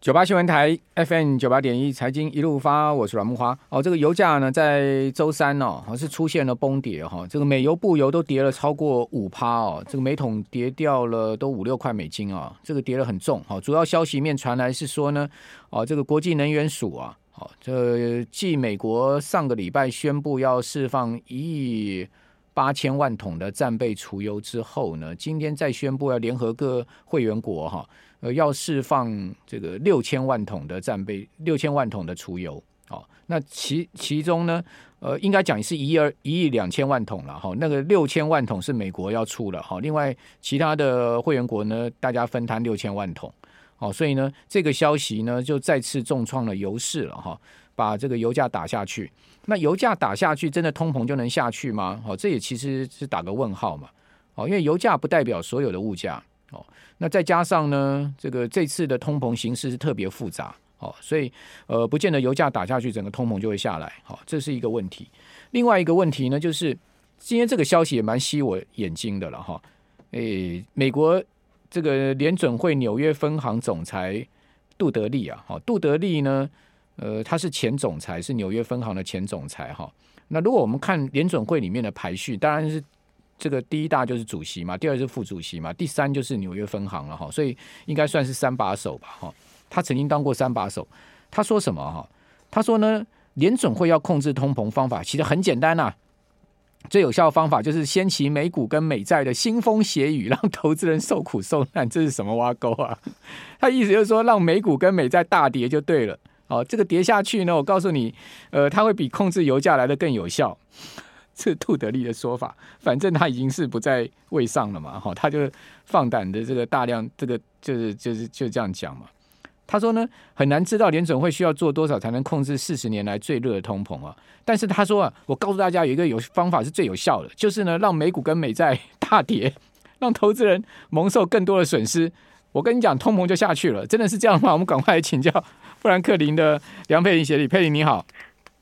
九八新闻台 FM 九八点一财经一路发，我是阮木花。哦，这个油价呢，在周三哦，是出现了崩跌哈、哦。这个美油、布油都跌了超过五趴哦，这个每桶跌掉了都五六块美金啊、哦，这个跌得很重哈、主要消息面传来是说呢，哦，这个国际能源署啊，哦，这继美国上个礼拜宣布要释放一亿八千万桶的战备储油之后呢，今天再宣布要联合各会员国哈。呃，要释放这个六千万桶的战备，六千万桶的储油，哦，那其其中呢，呃，应该讲是一亿一亿两千万桶了，哈，那个六千万桶是美国要出了，哈，另外其他的会员国呢，大家分摊六千万桶，哦，所以呢，这个消息呢，就再次重创了油市了，哈，把这个油价打下去。那油价打下去，真的通膨就能下去吗？哦，这也其实是打个问号嘛，哦，因为油价不代表所有的物价。哦，那再加上呢，这个这次的通膨形势是特别复杂，哦，所以呃，不见得油价打下去，整个通膨就会下来，好，这是一个问题。另外一个问题呢，就是今天这个消息也蛮吸我眼睛的了，哈，诶，美国这个联准会纽约分行总裁杜德利啊，哈，杜德利呢，呃，他是前总裁，是纽约分行的前总裁，哈。那如果我们看联准会里面的排序，当然是。这个第一大就是主席嘛，第二是副主席嘛，第三就是纽约分行了哈，所以应该算是三把手吧哈。他曾经当过三把手，他说什么哈？他说呢，联准会要控制通膨方法其实很简单呐、最有效方法就是掀起美股跟美债的腥风血雨，让投资人受苦受难。这是什么挖沟啊？他意思就是说，让美股跟美债大跌就对了。哦，这个跌下去呢，我告诉你，呃，它会比控制油价来得更有效。这杜德利的说法，反正他已经是不在位上了嘛，哈，他就放胆的这个大量，这个就是就是就这样讲嘛。他说呢，很难知道联准会需要做多少才能控制四十年来最热的通膨啊。但是他说啊，我告诉大家有一个有方法是最有效的，就是呢，让美股跟美债 大跌，让投资人蒙受更多的损失。我跟你讲，通膨就下去了，真的是这样吗？我们赶快来请教 富兰克林的梁佩玲协理，佩玲你好。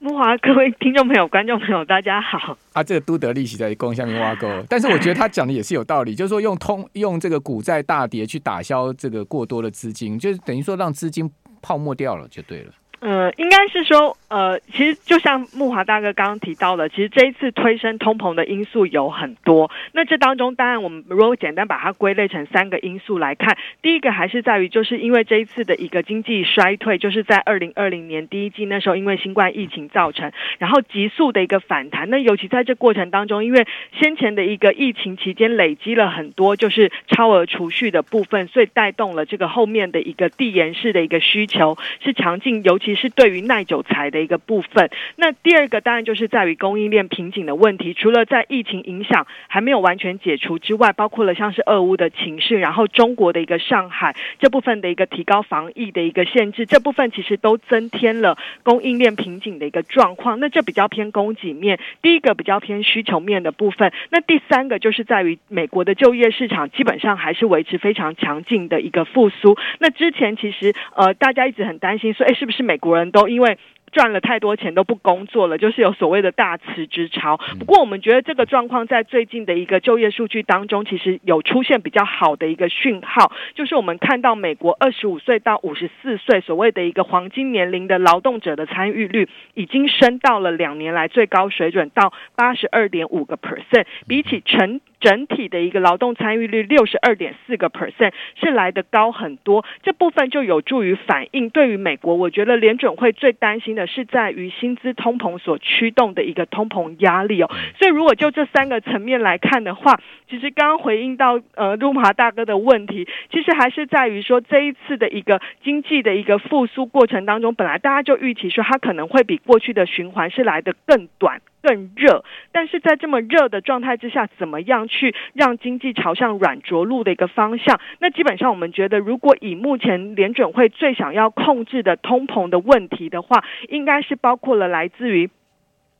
慕华，各位听众朋友、观众朋友，大家好。啊，这个都德利息在攻下面挖沟，但是我觉得他讲的也是有道理，就是说用通 用这个股债大跌去打消这个过多的资金，就是等于说让资金泡沫掉了就对了。呃，应该是说，呃，其实就像慕华大哥刚刚提到的，其实这一次推升通膨的因素有很多。那这当中，当然我们如果简单把它归类成三个因素来看，第一个还是在于，就是因为这一次的一个经济衰退，就是在二零二零年第一季那时候，因为新冠疫情造成，然后急速的一个反弹。那尤其在这过程当中，因为先前的一个疫情期间累积了很多就是超额储蓄的部分，所以带动了这个后面的一个递延式的一个需求是强劲，尤其。其实对于耐久材的一个部分，那第二个当然就是在于供应链瓶颈的问题。除了在疫情影响还没有完全解除之外，包括了像是俄乌的情势，然后中国的一个上海这部分的一个提高防疫的一个限制，这部分其实都增添了供应链瓶颈的一个状况。那这比较偏供给面，第一个比较偏需求面的部分。那第三个就是在于美国的就业市场基本上还是维持非常强劲的一个复苏。那之前其实呃大家一直很担心说，哎，是不是美国人都因为赚了太多钱都不工作了，就是有所谓的大辞职潮。不过我们觉得这个状况在最近的一个就业数据当中，其实有出现比较好的一个讯号，就是我们看到美国二十五岁到五十四岁所谓的一个黄金年龄的劳动者的参与率，已经升到了两年来最高水准，到八十二点五个 percent，比起成。整体的一个劳动参与率六十二点四个 percent 是来得高很多，这部分就有助于反映对于美国，我觉得联准会最担心的是在于薪资通膨所驱动的一个通膨压力哦。所以如果就这三个层面来看的话，其实刚刚回应到呃陆华大哥的问题，其实还是在于说这一次的一个经济的一个复苏过程当中，本来大家就预期说它可能会比过去的循环是来得更短。更热，但是在这么热的状态之下，怎么样去让经济朝向软着陆的一个方向？那基本上我们觉得，如果以目前联准会最想要控制的通膨的问题的话，应该是包括了来自于。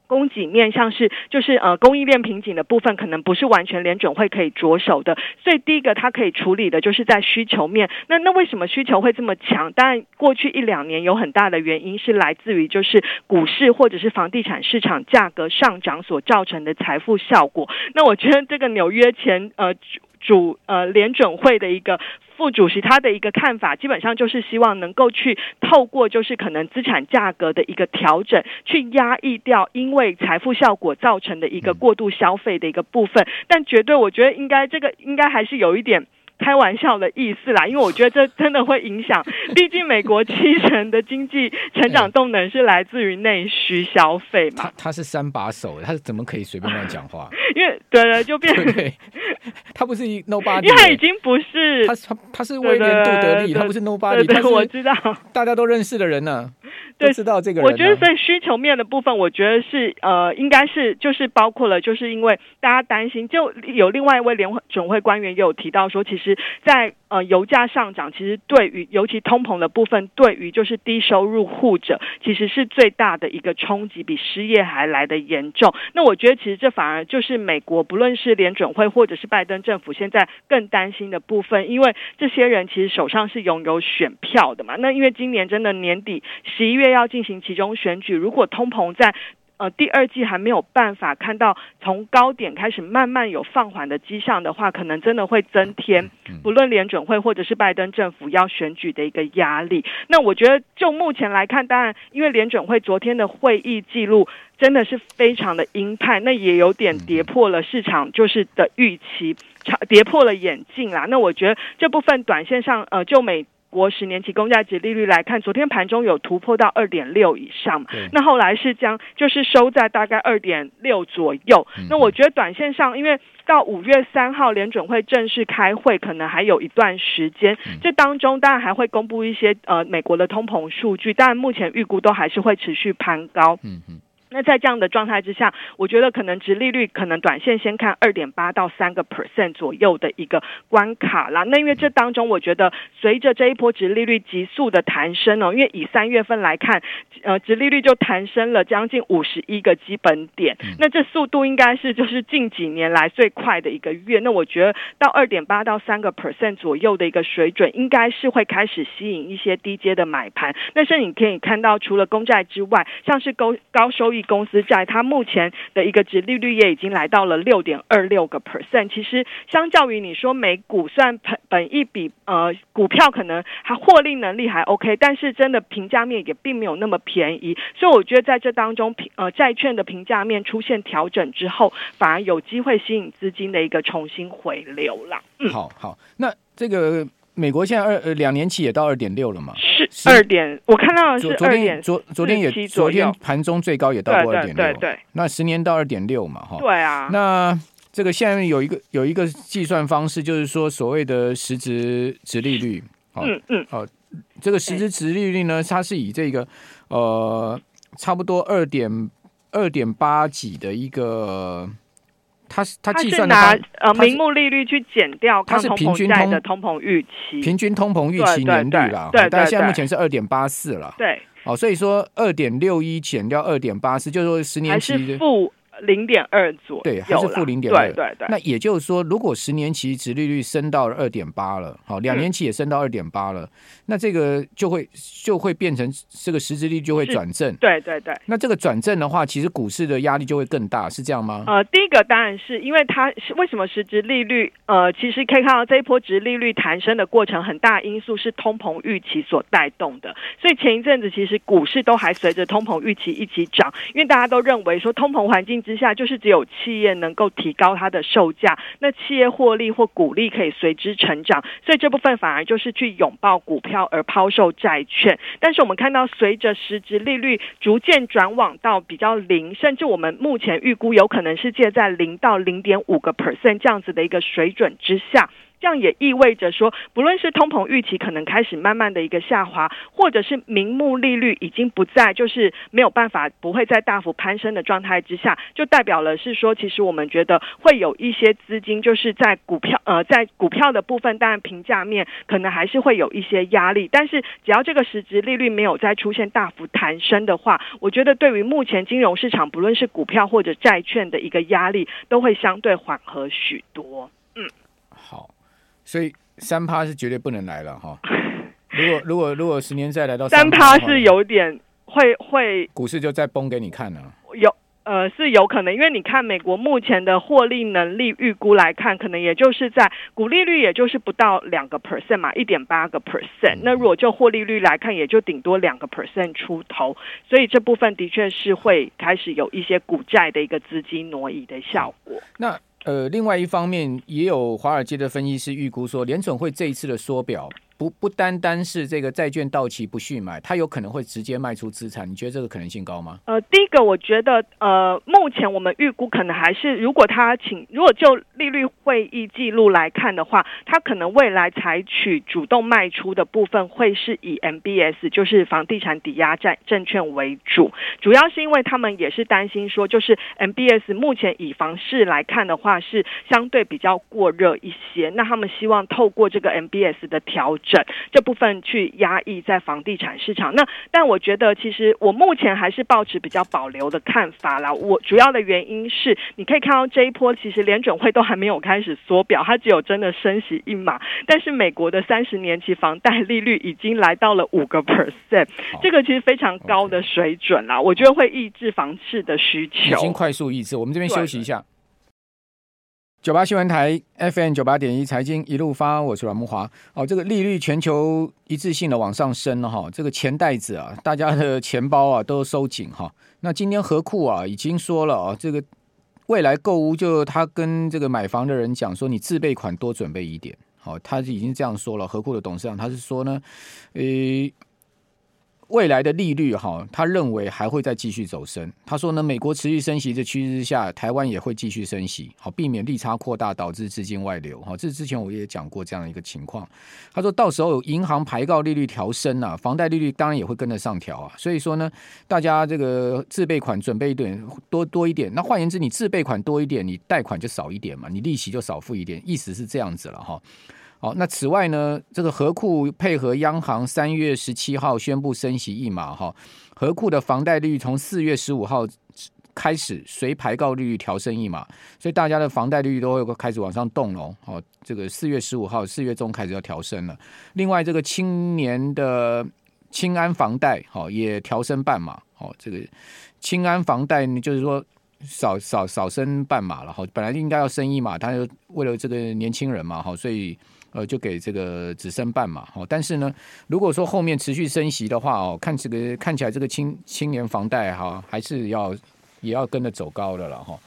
供给面像是就是呃供应链瓶颈的部分，可能不是完全联准会可以着手的，所以第一个它可以处理的就是在需求面。那那为什么需求会这么强？当然过去一两年有很大的原因是来自于就是股市或者是房地产市场价格上涨所造成的财富效果。那我觉得这个纽约前呃。主呃联准会的一个副主席，他的一个看法，基本上就是希望能够去透过就是可能资产价格的一个调整，去压抑掉因为财富效果造成的一个过度消费的一个部分。但绝对，我觉得应该这个应该还是有一点。开玩笑的意思啦，因为我觉得这真的会影响，毕竟美国七成的经济成长动能是来自于内需消费嘛。他他是三把手，他是怎么可以随便乱讲话？因为对了，就变成 对，他不是 nobody，因为他已经不是他他他是威廉杜德利，他不是 nobody，对，我知道，大家都认识的人呢。对，知道这个人、啊。我觉得在需求面的部分，我觉得是呃，应该是就是包括了，就是因为大家担心，就有另外一位联准会官员也有提到说，其实在，呃油价上涨，其实对于尤其通膨的部分，对于就是低收入户者，其实是最大的一个冲击，比失业还来得严重。那我觉得其实这反而就是美国不论是联准会或者是拜登政府现在更担心的部分，因为这些人其实手上是拥有选票的嘛。那因为今年真的年底十一月。要进行其中选举，如果通膨在呃第二季还没有办法看到从高点开始慢慢有放缓的迹象的话，可能真的会增添不论联准会或者是拜登政府要选举的一个压力。那我觉得就目前来看，当然因为联准会昨天的会议记录真的是非常的鹰派，那也有点跌破了市场就是的预期，跌破了眼镜啦。那我觉得这部分短线上呃就美。国十年期公债值利率来看，昨天盘中有突破到二点六以上，那后来是将就是收在大概二点六左右。那我觉得短线上，因为到五月三号联准会正式开会，可能还有一段时间。这当中当然还会公布一些呃美国的通膨数据，但目前预估都还是会持续攀高。嗯嗯。那在这样的状态之下，我觉得可能殖利率可能短线先看二点八到三个 percent 左右的一个关卡啦。那因为这当中，我觉得随着这一波殖利率急速的弹升哦，因为以三月份来看，呃，殖利率就弹升了将近五十一个基本点。那这速度应该是就是近几年来最快的一个月。那我觉得到二点八到三个 percent 左右的一个水准，应该是会开始吸引一些低阶的买盘。但是你可以看到，除了公债之外，像是高高收益。公司债，它目前的一个值利率也已经来到了六点二六个 percent。其实，相较于你说美股，算本本一比，呃，股票可能它获利能力还 OK，但是真的评价面也并没有那么便宜。所以，我觉得在这当中，呃，债券的评价面出现调整之后，反而有机会吸引资金的一个重新回流了。嗯，好好，那这个。美国现在二呃两年期也到二点六了嘛？是二点，我看到的是二点。昨昨天也昨天盘中最高也到过二点六。对对。那十年到二点六嘛，哈。对啊。那这个现在有一个有一个计算方式，就是说所谓的实质值利率。嗯嗯。好，这个实质值利率呢，它是以这个呃差不多二点二点八几的一个。它是它计算的拿呃名目利率去减掉它是平均通的通膨预期，平均通膨预期年率啦，对，但现在目前是二点八四了，对，哦，所以说二点六一减掉二点八四，就是说十年期是负。零点二左右，对，还是负零点二，对对对。那也就是说，如果十年期殖利率升到了二点八了，好，两年期也升到二点八了，嗯，那这个就会就会变成这个实质利率就会转正，对对对。那这个转正的话，其实股市的压力就会更大，是这样吗？呃，第一个当然是因为它是为什么实质利率呃，其实可以看到这一波殖利率弹升的过程，很大因素是通膨预期所带动的。所以前一阵子其实股市都还随着通膨预期一起涨，因为大家都认为说通膨环境。之下就是只有企业能够提高它的售价，那企业获利或股利可以随之成长，所以这部分反而就是去拥抱股票而抛售债券。但是我们看到，随着实质利率逐渐转往到比较零，甚至我们目前预估有可能是借在零到零点五个 percent 这样子的一个水准之下。这样也意味着说，不论是通膨预期可能开始慢慢的一个下滑，或者是名目利率已经不在，就是没有办法不会再大幅攀升的状态之下，就代表了是说，其实我们觉得会有一些资金就是在股票呃，在股票的部分，当然评价面可能还是会有一些压力，但是只要这个实质利率没有再出现大幅弹升的话，我觉得对于目前金融市场，不论是股票或者债券的一个压力，都会相对缓和许多。所以三趴是绝对不能来了哈。如果如果如果十年再来到三趴，是有点会会股市就再崩给你看了。有呃，是有可能，因为你看美国目前的获利能力预估来看，可能也就是在股利率，也就是不到两个 percent 嘛，一点八个 percent。那如果就获利率来看，也就顶多两个 percent 出头，所以这部分的确是会开始有一些股债的一个资金挪移的效果。那呃，另外一方面，也有华尔街的分析师预估说，联准会这一次的缩表。不不单单是这个债券到期不续买，它有可能会直接卖出资产。你觉得这个可能性高吗？呃，第一个我觉得，呃，目前我们预估可能还是，如果他请，如果就利率会议记录来看的话，他可能未来采取主动卖出的部分会是以 MBS，就是房地产抵押债证券为主，主要是因为他们也是担心说，就是 MBS 目前以房市来看的话是相对比较过热一些，那他们希望透过这个 MBS 的调。整这部分去压抑在房地产市场，那但我觉得其实我目前还是抱持比较保留的看法啦。我主要的原因是，你可以看到这一波其实联准会都还没有开始缩表，它只有真的升息一码。但是美国的三十年期房贷利率已经来到了五个 percent，这个其实非常高的水准啦。我觉得会抑制房市的需求，已经快速抑制。我们这边休息一下。九八新闻台 FM 九八点一财经一路发，我是阮慕华。哦，这个利率全球一致性的往上升了哈，这个钱袋子啊，大家的钱包啊都收紧哈。那今天合库啊已经说了啊，这个未来购屋就他跟这个买房的人讲说，你自备款多准备一点。好，他已经这样说了。合库的董事长他是说呢，呃。未来的利率哈，他认为还会再继续走升。他说呢，美国持续升息的趋势之下，台湾也会继续升息，好避免利差扩大导致资金外流。哈，这之前我也讲过这样一个情况。他说到时候银行排告利率调升啊，房贷利率当然也会跟着上调啊。所以说呢，大家这个自备款准备一点多多一点。那换言之，你自备款多一点，你贷款就少一点嘛，你利息就少付一点，意思是这样子了哈。好，那此外呢，这个合库配合央行三月十七号宣布升息一码哈，合库的房贷利率从四月十五号开始随排告利率调升一码，所以大家的房贷利率都会开始往上动喽。好，这个四月十五号四月中开始要调升了。另外，这个青年的青安房贷好也调升半码。好，这个青安房贷呢，就是说少少少升半码了。好，本来应该要升一码，他就为了这个年轻人嘛，好，所以。呃，就给这个只升半嘛，哦，但是呢，如果说后面持续升息的话，哦，看这个看起来这个青青年房贷哈，还是要也要跟着走高的了哈。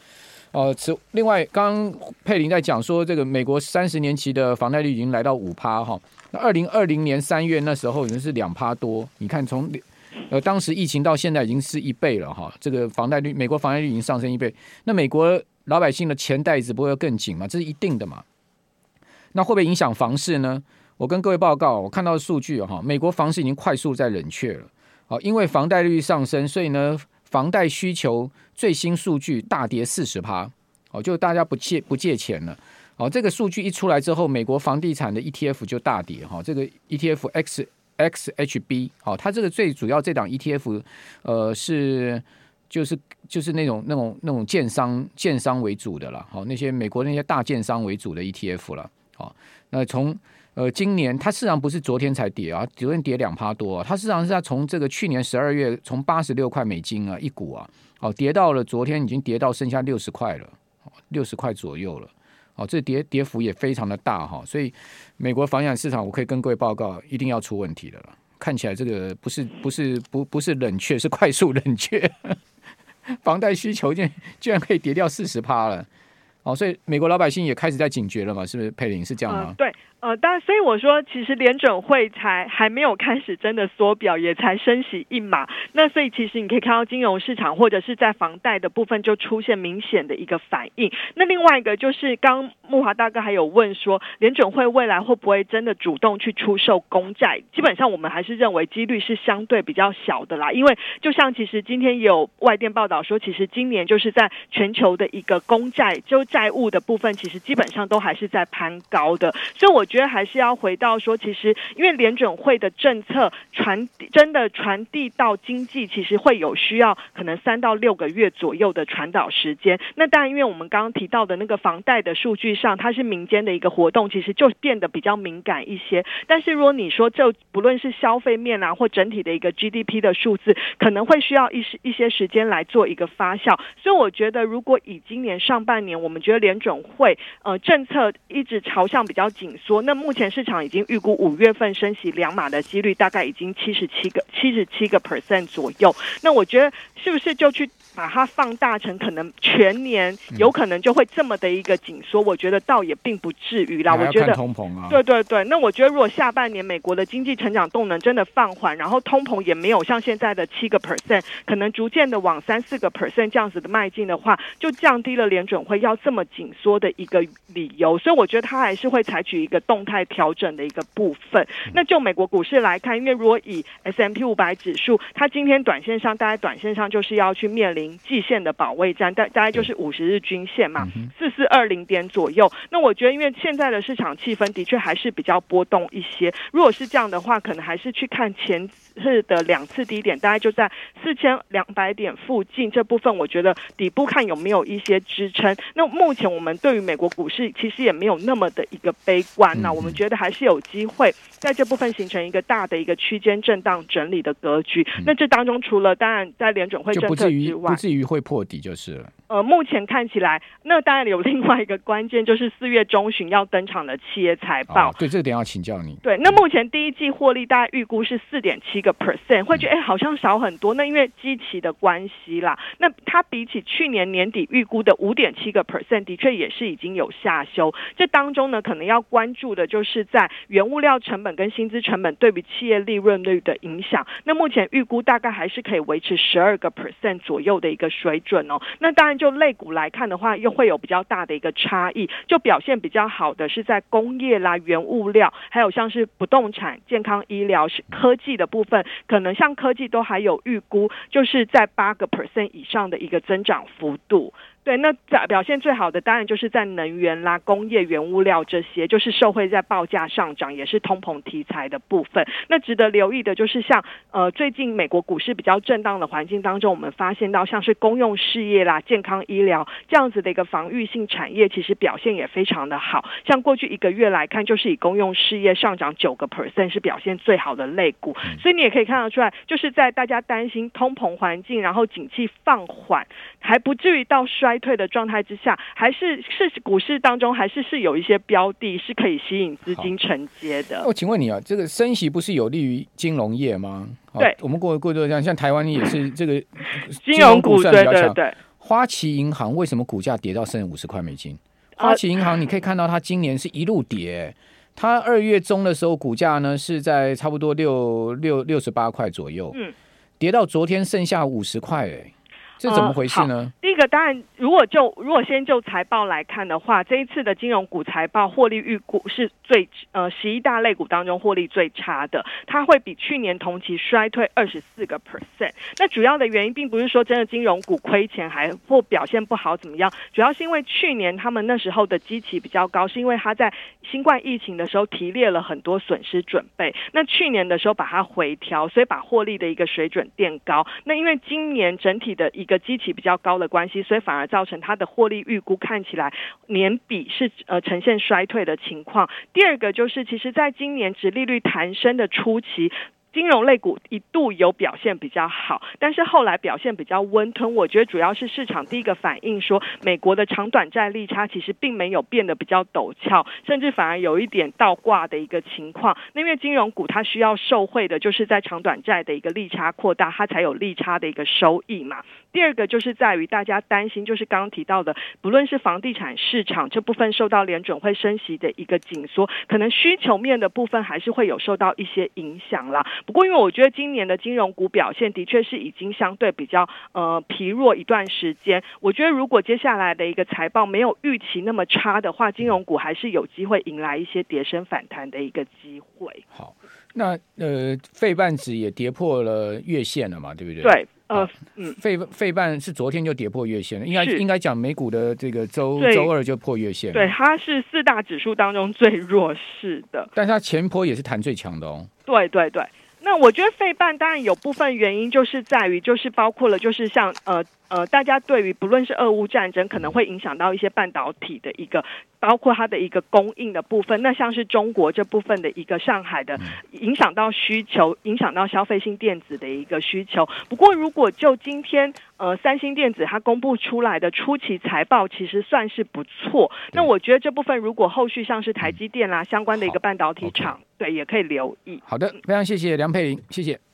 呃，此另外，刚佩林在讲说，这个美国三十年期的房贷率已经来到五趴哈，那二零二零年三月那时候已经是两趴多，你看从呃当时疫情到现在已经是一倍了哈，这个房贷率美国房贷率已经上升一倍，那美国老百姓的钱袋子不会更紧吗？这是一定的嘛。那会不会影响房市呢？我跟各位报告，我看到的数据哈，美国房市已经快速在冷却了。好，因为房贷利率上升，所以呢，房贷需求最新数据大跌四十趴。哦，就大家不借不借钱了。哦，这个数据一出来之后，美国房地产的 ETF 就大跌哈。这个 ETF X XHB，好，它这个最主要这档 ETF，呃，是就是就是那种那种那种建商建商为主的了。好，那些美国那些大建商为主的 ETF 了。啊，那从呃今年它市场不是昨天才跌啊，昨天跌两趴多啊，它市场是它从这个去年十二月从八十六块美金啊一股啊，哦跌到了昨天已经跌到剩下六十块了，六十块左右了，哦这跌跌幅也非常的大哈，所以美国房产市场我可以跟各位报告，一定要出问题的了，看起来这个不是不是不不是冷却，是快速冷却，房贷需求竟然居然可以跌掉四十趴了。哦，所以美国老百姓也开始在警觉了嘛？是不是佩林是这样吗？对。呃，当然，所以我说，其实联准会才还没有开始真的缩表，也才升息一码。那所以，其实你可以看到金融市场或者是在房贷的部分就出现明显的一个反应。那另外一个就是，刚慕华大哥还有问说，联准会未来会不会真的主动去出售公债？基本上，我们还是认为几率是相对比较小的啦。因为就像其实今天也有外电报道说，其实今年就是在全球的一个公债，就债务的部分，其实基本上都还是在攀高的。所以我觉得还是要回到说，其实因为联准会的政策传真的传递到经济，其实会有需要可能三到六个月左右的传导时间。那当然，因为我们刚刚提到的那个房贷的数据上，它是民间的一个活动，其实就变得比较敏感一些。但是如果你说这不论是消费面啊，或整体的一个 GDP 的数字，可能会需要一些一些时间来做一个发酵。所以我觉得，如果以今年上半年，我们觉得联准会呃政策一直朝向比较紧缩，那目前市场已经预估五月份升息两码的几率大概已经七十七个七十七个 percent 左右。那我觉得是不是就去把它放大成可能全年有可能就会这么的一个紧缩？我觉得倒也并不至于啦。我觉得通膨啊，对对对。那我觉得如果下半年美国的经济成长动能真的放缓，然后通膨也没有像现在的七个 percent，可能逐渐的往三四个 percent 这样子的迈进的话，就降低了联准会要这么紧缩的一个理由。所以我觉得它还是会采取一个动态调整的一个部分。那就美国股市来看，因为如果以 S M P 五百指数，它今天短线上大概短线上就是要去面临季线的保卫战，大大概就是五十日均线嘛，四四二零点左右。那我觉得，因为现在的市场气氛的确还是比较波动一些。如果是这样的话，可能还是去看前次的两次低点，大概就在四千两百点附近。这部分我觉得底部看有没有一些支撑。那目前我们对于美国股市其实也没有那么的一个悲观呐，我们觉得还是有机会在这部分形成一个大的一个区间震荡整理的格局。那这当中除了当然在联准会政策之外，不至于会破底就是了。呃，目前看起来，那当然有另外一个关键，就是四月中旬要登场的企业财报。哦、对，这个点要请教你。对，那目前第一季获利大概预估是四点七个 percent，会觉得哎，好像少很多。那因为基期的关系啦，那它比起去年年底预估的五点七个 percent，的确也是已经有下修。这当中呢，可能要关注注的就是在原物料成本跟薪资成本对比企业利润率的影响。那目前预估大概还是可以维持十二个 percent 左右的一个水准哦。那当然。就类股来看的话，又会有比较大的一个差异。就表现比较好的是在工业啦、原物料，还有像是不动产、健康医疗、是科技的部分，可能像科技都还有预估，就是在八个 percent 以上的一个增长幅度。对，那表表现最好的当然就是在能源啦、工业原物料这些，就是受惠在报价上涨，也是通膨题材的部分。那值得留意的就是像呃最近美国股市比较震荡的环境当中，我们发现到像是公用事业啦、健康医疗这样子的一个防御性产业，其实表现也非常的好。像过去一个月来看，就是以公用事业上涨九个 percent 是表现最好的类股。所以你也可以看得出来，就是在大家担心通膨环境，然后景气放缓，还不至于到衰。衰退的状态之下，还是是股市当中还是是有一些标的是可以吸引资金承接的。我请问你啊，这个升息不是有利于金融业吗？对，我们过过多像像台湾也是这个 金融股算比较强。对对对，花旗银行为什么股价跌到剩五十块美金？花旗银行你可以看到它今年是一路跌，它二月中的时候股价呢是在差不多六六六十八块左右，嗯，跌到昨天剩下五十块，哎。这怎么回事呢？嗯、第一个当然，如果就如果先就财报来看的话，这一次的金融股财报获利预估是最呃十一大类股当中获利最差的，它会比去年同期衰退二十四个 percent。那主要的原因并不是说真的金融股亏钱还或表现不好怎么样，主要是因为去年他们那时候的基期比较高，是因为他在新冠疫情的时候提列了很多损失准备。那去年的时候把它回调，所以把获利的一个水准垫高。那因为今年整体的一个基期比较高的关系，所以反而造成它的获利预估看起来年比是呃呈现衰退的情况。第二个就是，其实在今年值利率弹升的初期。金融类股一度有表现比较好，但是后来表现比较温吞。我觉得主要是市场第一个反应说，美国的长短债利差其实并没有变得比较陡峭，甚至反而有一点倒挂的一个情况。那因为金融股它需要受惠的就是在长短债的一个利差扩大，它才有利差的一个收益嘛。第二个就是在于大家担心，就是刚刚提到的，不论是房地产市场这部分受到联准会升息的一个紧缩，可能需求面的部分还是会有受到一些影响啦。不过，因为我觉得今年的金融股表现的确是已经相对比较呃疲弱一段时间。我觉得如果接下来的一个财报没有预期那么差的话，金融股还是有机会迎来一些跌升反弹的一个机会。好，那呃，费半指也跌破了月线了嘛，对不对？对。呃，嗯，费费半是昨天就跌破月线了，应该应该讲美股的这个周周二就破月线，对，它是四大指数当中最弱势的，但是它前坡也是弹最强的哦，对对对。那我觉得费半当然有部分原因，就是在于就是包括了，就是像呃呃，大家对于不论是俄乌战争可能会影响到一些半导体的一个，包括它的一个供应的部分。那像是中国这部分的一个上海的影响到需求，影响到消费性电子的一个需求。不过如果就今天呃三星电子它公布出来的初期财报，其实算是不错。那我觉得这部分如果后续像是台积电啦相关的一个半导体厂。对，也可以留意。好的，非常谢谢梁佩玲，谢谢。